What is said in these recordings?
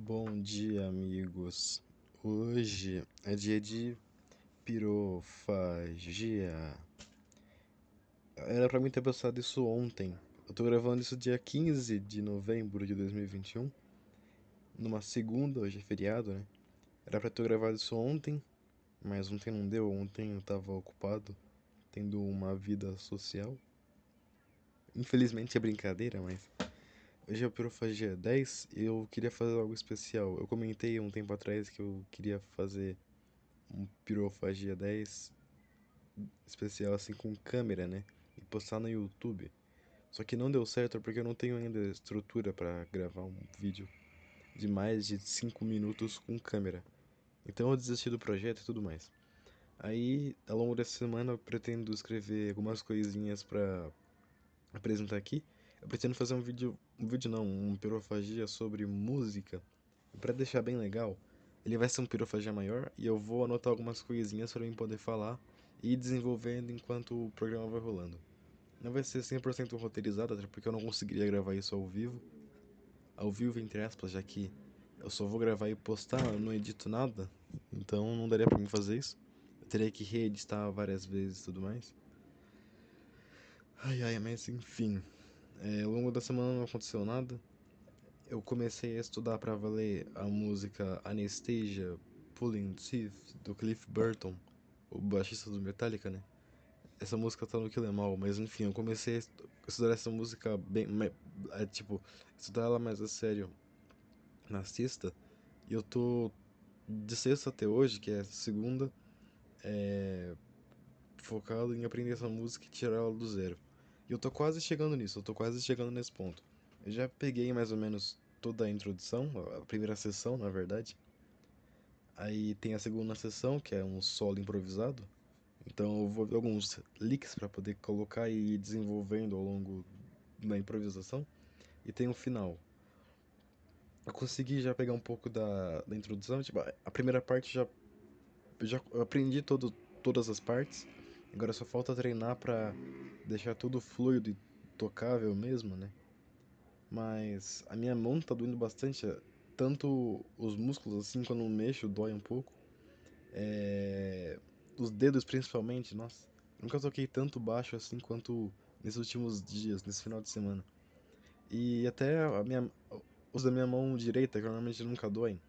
Bom dia, amigos. Hoje é dia de pirofagia. Era pra mim ter postado isso ontem. Eu tô gravando isso dia 15 de novembro de 2021. Numa segunda, hoje é feriado, né? Era pra ter gravado isso ontem, mas ontem não deu. Ontem eu tava ocupado, tendo uma vida social. Infelizmente é brincadeira, mas Hoje é Pirofagia 10 e eu queria fazer algo especial. Eu comentei um tempo atrás que eu queria fazer um Pirofagia 10 especial assim com câmera, né? E postar no YouTube. Só que não deu certo porque eu não tenho ainda estrutura para gravar um vídeo de mais de 5 minutos com câmera. Então eu desisti do projeto e tudo mais. Aí, ao longo dessa semana, eu pretendo escrever algumas coisinhas para apresentar aqui. Eu pretendo fazer um vídeo, um vídeo não, um pirofagia sobre música. Para deixar bem legal, ele vai ser um pirofagia maior e eu vou anotar algumas coisinhas para mim poder falar e ir desenvolvendo enquanto o programa vai rolando. Não vai ser 100% roteirizado, até porque eu não conseguiria gravar isso ao vivo. Ao vivo, entre aspas, já que eu só vou gravar e postar, eu não edito nada. Então não daria pra mim fazer isso. Eu teria que reeditar várias vezes e tudo mais. Ai ai, mas enfim. É, ao longo da semana não aconteceu nada. Eu comecei a estudar para valer a música Anesthesia Pulling Teeth do Cliff Burton, o baixista do Metallica, né? Essa música tá no Kill Em All, mas enfim, eu comecei a estudar essa música bem, é, tipo, estudar ela mais a sério na sexta, e eu tô de sexta até hoje, que é segunda, é, focado em aprender essa música e tirar ela do zero. E eu tô quase chegando nisso, eu tô quase chegando nesse ponto. Eu já peguei mais ou menos toda a introdução, a primeira sessão, na verdade. Aí tem a segunda sessão, que é um solo improvisado. Então eu vou ver alguns leaks para poder colocar e ir desenvolvendo ao longo da improvisação. E tem o final. Eu consegui já pegar um pouco da, da introdução. Tipo, a primeira parte já, já aprendi todo, todas as partes. Agora só falta treinar pra deixar tudo fluido e tocável mesmo, né? Mas a minha mão tá doendo bastante, tanto os músculos assim quando eu mexo dói um pouco. É... Os dedos principalmente, nossa. Nunca toquei tanto baixo assim quanto nesses últimos dias, nesse final de semana. E até a minha os da minha mão direita, que normalmente nunca doem,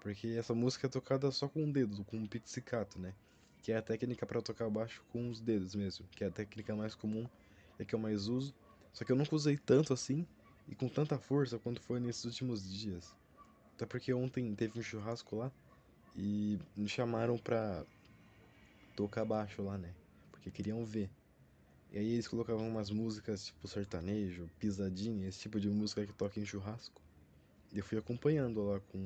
porque essa música é tocada só com o dedo, com um pizzicato, né? Que é a técnica para tocar baixo com os dedos mesmo, que é a técnica mais comum e que eu mais uso. Só que eu nunca usei tanto assim e com tanta força quanto foi nesses últimos dias. Até porque ontem teve um churrasco lá e me chamaram pra tocar baixo lá, né? Porque queriam ver. E aí eles colocavam umas músicas tipo sertanejo, pisadinha, esse tipo de música que toca em churrasco. E eu fui acompanhando lá com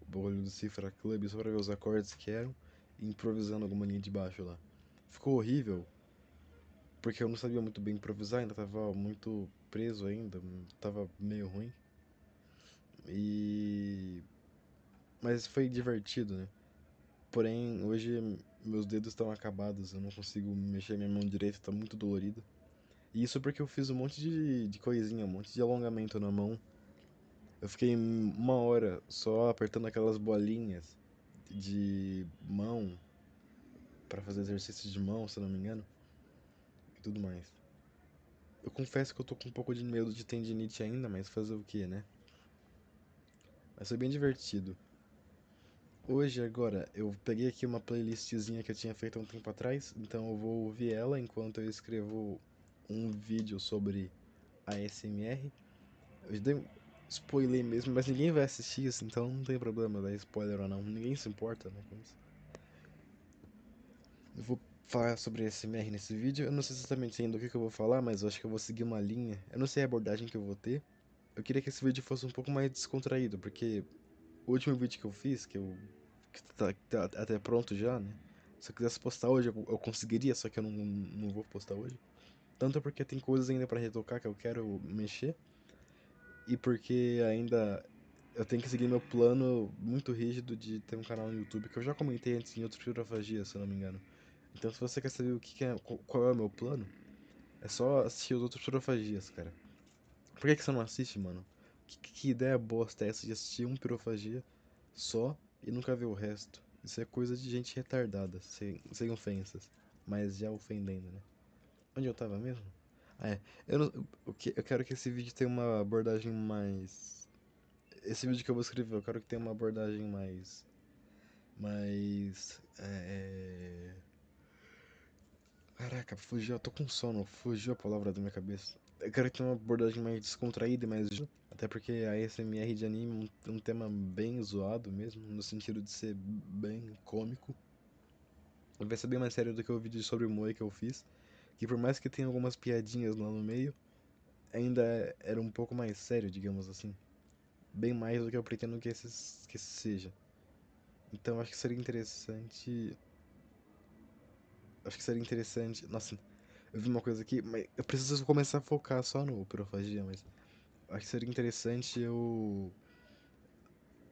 o bagulho do Cifra Club só pra ver os acordes que eram improvisando alguma linha de baixo lá. Ficou horrível, porque eu não sabia muito bem improvisar, ainda tava muito preso ainda, tava meio ruim. E mas foi divertido, né? Porém, hoje meus dedos estão acabados, eu não consigo mexer minha mão direita, tá muito dolorida. E isso porque eu fiz um monte de, de coisinha, um monte de alongamento na mão. Eu fiquei uma hora só apertando aquelas bolinhas de mão para fazer exercício de mão, se não me engano, e tudo mais. Eu confesso que eu tô com um pouco de medo de tendinite ainda, mas fazer o que, né? Mas foi bem divertido. Hoje, agora, eu peguei aqui uma playlistzinha que eu tinha feito há um tempo atrás, então eu vou ouvir ela enquanto eu escrevo um vídeo sobre ASMR. Eu dei, spoiler mesmo, mas ninguém vai assistir isso, então não tem problema dar spoiler ou não. Ninguém se importa, né, com isso. Eu vou falar sobre SMR nesse vídeo. Eu não sei exatamente ainda o que, que eu vou falar, mas eu acho que eu vou seguir uma linha. Eu não sei a abordagem que eu vou ter. Eu queria que esse vídeo fosse um pouco mais descontraído, porque o último vídeo que eu fiz, que eu que tá, tá até pronto já, né? Se eu quisesse postar hoje, eu, eu conseguiria, só que eu não, não vou postar hoje. Tanto porque tem coisas ainda para retocar que eu quero mexer e porque ainda eu tenho que seguir meu plano muito rígido de ter um canal no YouTube, que eu já comentei antes em outros Pirofagia, se eu não me engano. Então se você quer saber o que, é, qual é o meu plano, é só assistir os outros Pirofagias, cara. Por que, que você não assiste, mano? que, que ideia bosta é essa de assistir um pirofagia só e nunca ver o resto? Isso é coisa de gente retardada, sem, sem ofensas. Mas já ofendendo, né? Onde eu tava mesmo? É. Eu, não, eu, eu quero que esse vídeo tenha uma abordagem mais. Esse vídeo que eu vou escrever, eu quero que tenha uma abordagem mais. Mais. É. Caraca, fugiu, eu tô com sono, fugiu a palavra da minha cabeça. Eu quero que tenha uma abordagem mais descontraída e mais. Até porque a ASMR de anime é um tema bem zoado mesmo, no sentido de ser bem cômico. Vai ser bem mais sério do que o vídeo sobre o Moe que eu fiz que por mais que tenha algumas piadinhas lá no meio, ainda era um pouco mais sério, digamos assim. Bem mais do que eu pretendo que esse, que esse seja. Então acho que seria interessante. Acho que seria interessante. Nossa, eu vi uma coisa aqui, mas eu preciso começar a focar só no pirofagia, mas acho que seria interessante eu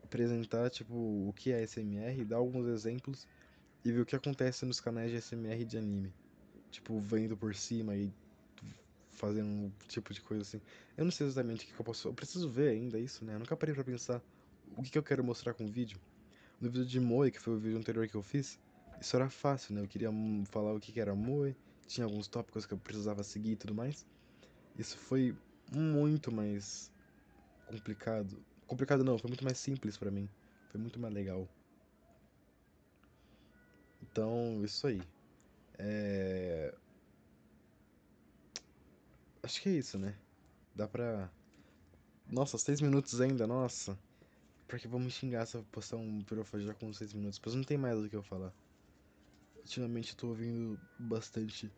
apresentar tipo o que é SMR, dar alguns exemplos e ver o que acontece nos canais de SMR de anime tipo, vendo por cima e fazendo um tipo de coisa assim. Eu não sei exatamente o que, eu posso. Eu preciso ver ainda isso, né? Eu nunca parei pra pensar o que, que eu quero mostrar com o vídeo. No vídeo de Moe, que foi o vídeo anterior que eu fiz, isso era fácil, né? Eu queria falar o que, que era Moe, tinha alguns tópicos que eu precisava seguir e tudo mais. Isso foi muito mais complicado. Complicado não, foi muito mais simples para mim. Foi muito mais legal. Então, isso aí. É... Acho que é isso, né? Dá pra. Nossa, seis minutos ainda, nossa. Porque vão me xingar se eu postar um já com seis minutos. Pois não tem mais do que eu falar. Ultimamente eu tô ouvindo bastante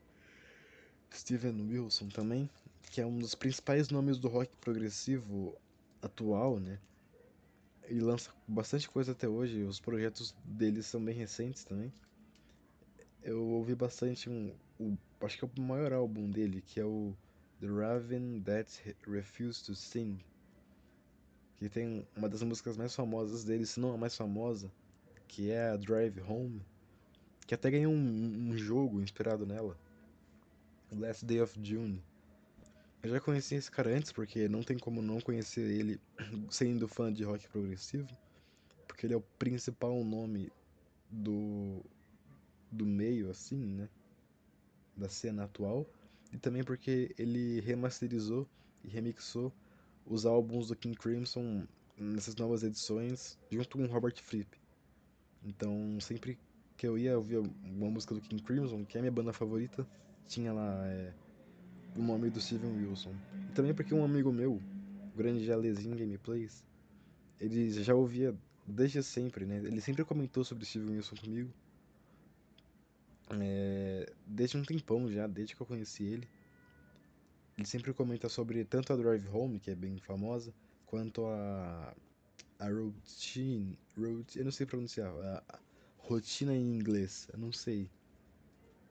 Steven Wilson também, que é um dos principais nomes do rock progressivo atual, né? Ele lança bastante coisa até hoje, os projetos dele são bem recentes também eu ouvi bastante um, o, acho que é o maior álbum dele, que é o The Raven That Refused to Sing, que tem uma das músicas mais famosas dele, se não a mais famosa, que é a Drive Home, que até ganhou um, um jogo inspirado nela, Last Day of June. Eu já conheci esse cara antes, porque não tem como não conhecer ele sendo fã de rock progressivo, porque ele é o principal nome do do meio, assim, né? Da cena atual. E também porque ele remasterizou e remixou os álbuns do King Crimson nessas novas edições junto com Robert Fripp. Então, sempre que eu ia ouvir uma música do King Crimson, que é minha banda favorita, tinha lá é, o nome do Steven Wilson. E também porque um amigo meu, o grande Jalezinho Gameplays, ele já ouvia desde sempre, né? Ele sempre comentou sobre Steven Wilson comigo. É, desde um tempão já, desde que eu conheci ele. Ele sempre comenta sobre tanto a Drive Home, que é bem famosa, quanto a, a Routine, routine. Eu não sei pronunciar. A, a rotina em inglês. Eu não sei.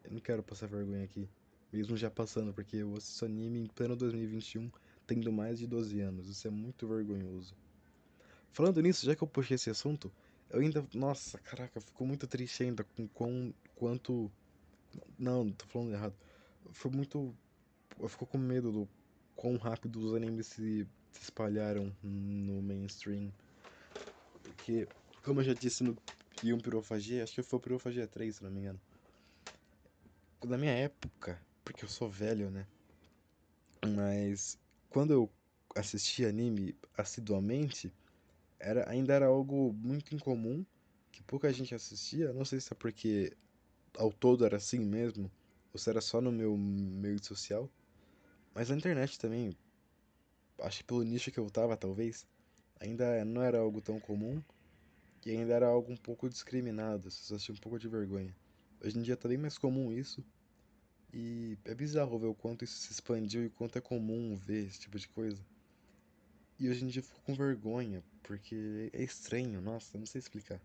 Eu não quero passar vergonha aqui. Mesmo já passando, porque eu assisto anime em pleno 2021, tendo mais de 12 anos. Isso é muito vergonhoso. Falando nisso, já que eu puxei esse assunto, eu ainda. Nossa, caraca, ficou muito triste ainda com quão, quanto. Não, tô falando errado. Foi muito. Eu fico com medo do quão rápido os animes se, se espalharam no mainstream. Porque, como eu já disse no Yum Pirofagia, acho que foi o Pirofagia 3, se não me engano. Na minha época, porque eu sou velho, né? Mas quando eu assisti anime assiduamente, era, ainda era algo muito incomum, que pouca gente assistia. Não sei se é porque ao todo era assim mesmo, ou se era só no meu meio social. Mas na internet também, acho que pelo nicho que eu tava, talvez, ainda não era algo tão comum e ainda era algo um pouco discriminado, as pessoas tinham um pouco de vergonha. Hoje em dia tá bem mais comum isso, e é bizarro ver o quanto isso se expandiu e o quanto é comum ver esse tipo de coisa. E hoje em dia eu fico com vergonha, porque é estranho, nossa, não sei explicar,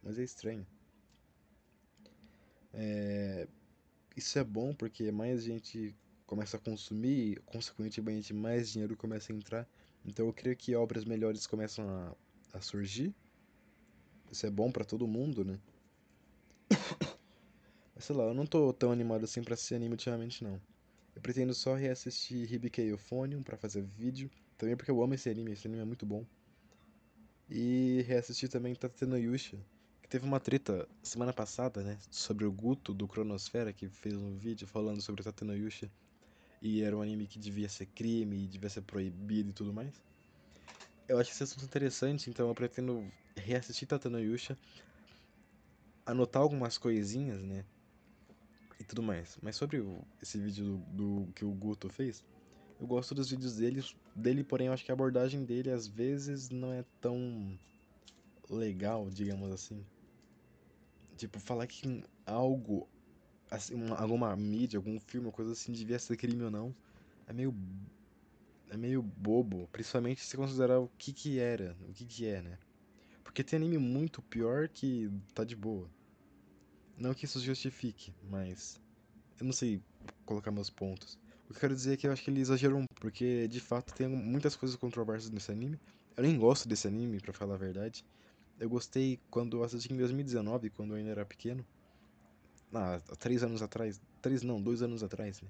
mas é estranho. É... Isso é bom porque mais gente começa a consumir, consequentemente mais dinheiro começa a entrar. Então eu creio que obras melhores começam a, a surgir. Isso é bom para todo mundo, né? Mas sei lá, eu não tô tão animado assim pra assistir anime ultimamente não. Eu pretendo só reassistir Hibike Euphonium pra fazer vídeo Também porque eu amo esse anime, esse anime é muito bom. E reassisti também Tateno Yusha, que teve uma treta semana passada, né? Sobre o Guto do Cronosfera, que fez um vídeo falando sobre Tateno Yusha. E era um anime que devia ser crime, devia ser proibido e tudo mais. Eu acho esse assunto interessante, então eu pretendo reassistir Tateno Yusha, anotar algumas coisinhas, né? E tudo mais. Mas sobre esse vídeo do, do que o Guto fez, eu gosto dos vídeos dele, dele, porém eu acho que a abordagem dele às vezes não é tão legal, digamos assim. Tipo, falar que algo, assim, uma, alguma mídia, algum filme, coisa assim, devia ser crime ou não, é meio. É meio bobo, principalmente se considerar o que que era, o que que é, né? Porque tem anime muito pior que tá de boa. Não que isso justifique, mas. Eu não sei colocar meus pontos. O que eu quero dizer é que eu acho que ele exagerou, porque de fato tem muitas coisas controversas nesse anime. Eu nem gosto desse anime, para falar a verdade. Eu gostei quando eu assisti em 2019, quando eu ainda era pequeno. Ah, há três anos atrás. Três não, dois anos atrás, né?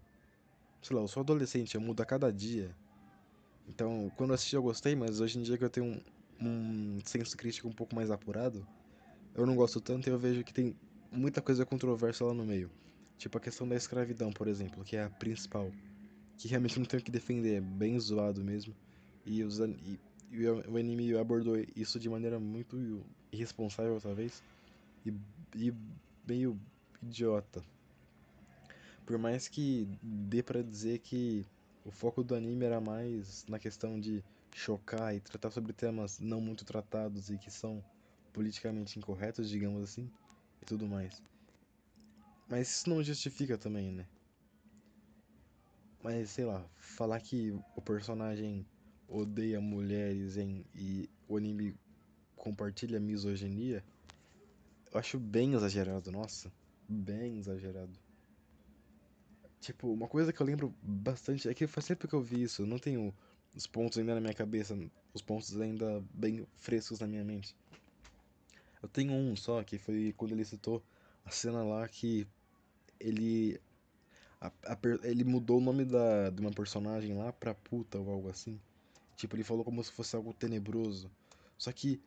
Sei lá, eu sou adolescente, eu mudo a cada dia. Então, quando eu assisti eu gostei, mas hoje em dia que eu tenho um, um senso crítico um pouco mais apurado, eu não gosto tanto e eu vejo que tem muita coisa controversa lá no meio. Tipo a questão da escravidão, por exemplo, que é a principal que realmente não tenho o que defender, é bem zoado mesmo. E, os, e, e o anime abordou isso de maneira muito irresponsável, talvez, e, e meio idiota. Por mais que dê para dizer que o foco do anime era mais na questão de chocar e tratar sobre temas não muito tratados e que são politicamente incorretos, digamos assim, e tudo mais. Mas isso não justifica também, né? Mas sei lá, falar que o personagem odeia mulheres em, e o anime compartilha misoginia, eu acho bem exagerado, nossa, bem exagerado. Tipo, uma coisa que eu lembro bastante é que faz tempo que eu vi isso, não tenho os pontos ainda na minha cabeça, os pontos ainda bem frescos na minha mente. Eu tenho um só, que foi quando ele citou a cena lá que ele a, a, ele mudou o nome da, de uma personagem lá pra puta ou algo assim. Tipo, ele falou como se fosse algo tenebroso. Só que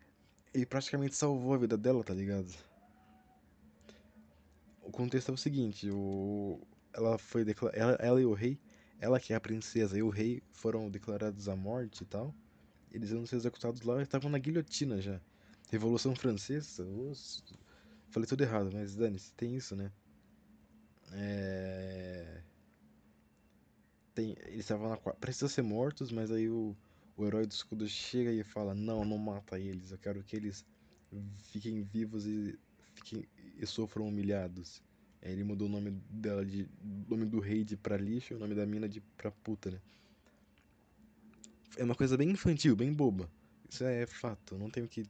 ele praticamente salvou a vida dela, tá ligado? O contexto é o seguinte, o... ela foi ela, ela e o rei, ela que é a princesa e o rei foram declarados à morte e tal. Eles iam ser executados lá e estavam na guilhotina já. Revolução Francesa? Falei tudo errado, mas dane-se, tem isso, né? É... Tem, eles estavam na precisa ser mortos, mas aí o, o herói do escudo chega e fala: Não, não mata eles, eu quero que eles fiquem vivos e, fiquem, e sofram humilhados. Aí ele mudou o nome dela de. nome do rei de pra lixo e o nome da mina de pra puta, né? É uma coisa bem infantil, bem boba. Isso é fato, não tenho o que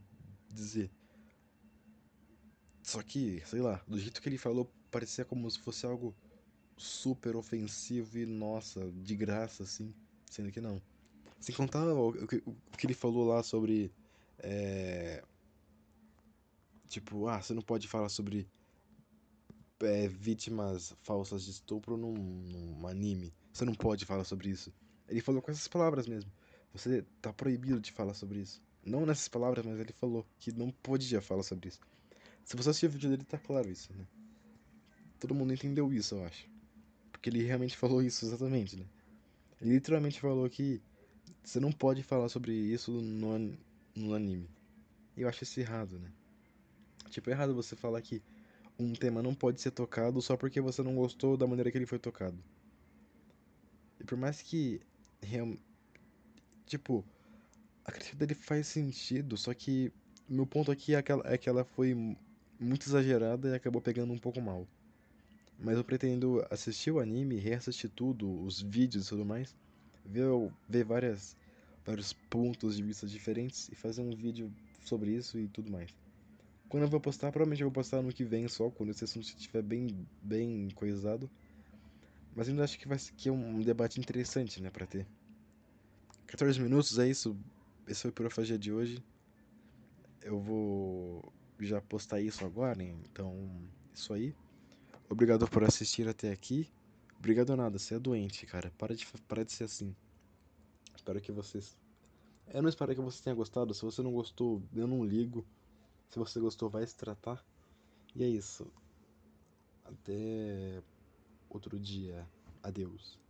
dizer. Só que, sei lá, do jeito que ele falou, parecia como se fosse algo super ofensivo e, nossa, de graça, assim. Sendo que não. Sem contar o, o, que ele falou lá sobre. É, tipo, ah, você não pode falar sobre é, vítimas falsas de estupro num, num anime. Você não pode falar sobre isso. Ele falou com essas palavras mesmo. Você tá proibido de falar sobre isso. Não nessas palavras, mas ele falou que não podia falar sobre isso. Se você assistir o vídeo dele, tá claro isso, né? todo mundo entendeu isso, eu acho. Porque ele realmente falou isso exatamente, né? Ele literalmente falou que você não pode falar sobre isso no, no anime. Eu acho isso errado, né? Tipo, é errado você falar que um tema não pode ser tocado só porque você não gostou da maneira que ele foi tocado. E por mais que. Real... Tipo, a crítica dele faz sentido, só que meu ponto aqui é que ela, é que ela foi muito exagerada e acabou pegando um pouco mal. Mas eu pretendo assistir o anime, reassistir tudo, os vídeos e tudo mais, ver, ver várias, vários pontos de vista diferentes e fazer um vídeo sobre isso e tudo mais. Quando eu vou postar, provavelmente eu vou postar no que vem só, quando esse assunto estiver bem, bem coisado. Mas ainda acho que vai ser que é um debate interessante, né, pra ter. 14 minutos, é isso. Esse foi o Profagia de hoje. Eu vou já postar isso agora, então, isso aí. Obrigado por assistir até aqui. Obrigado nada, você é doente, cara. Para de, para de ser assim. Espero que vocês Eu não espero que você tenha gostado. Se você não gostou, eu não ligo. Se você gostou, vai se tratar. E é isso. Até outro dia. Adeus.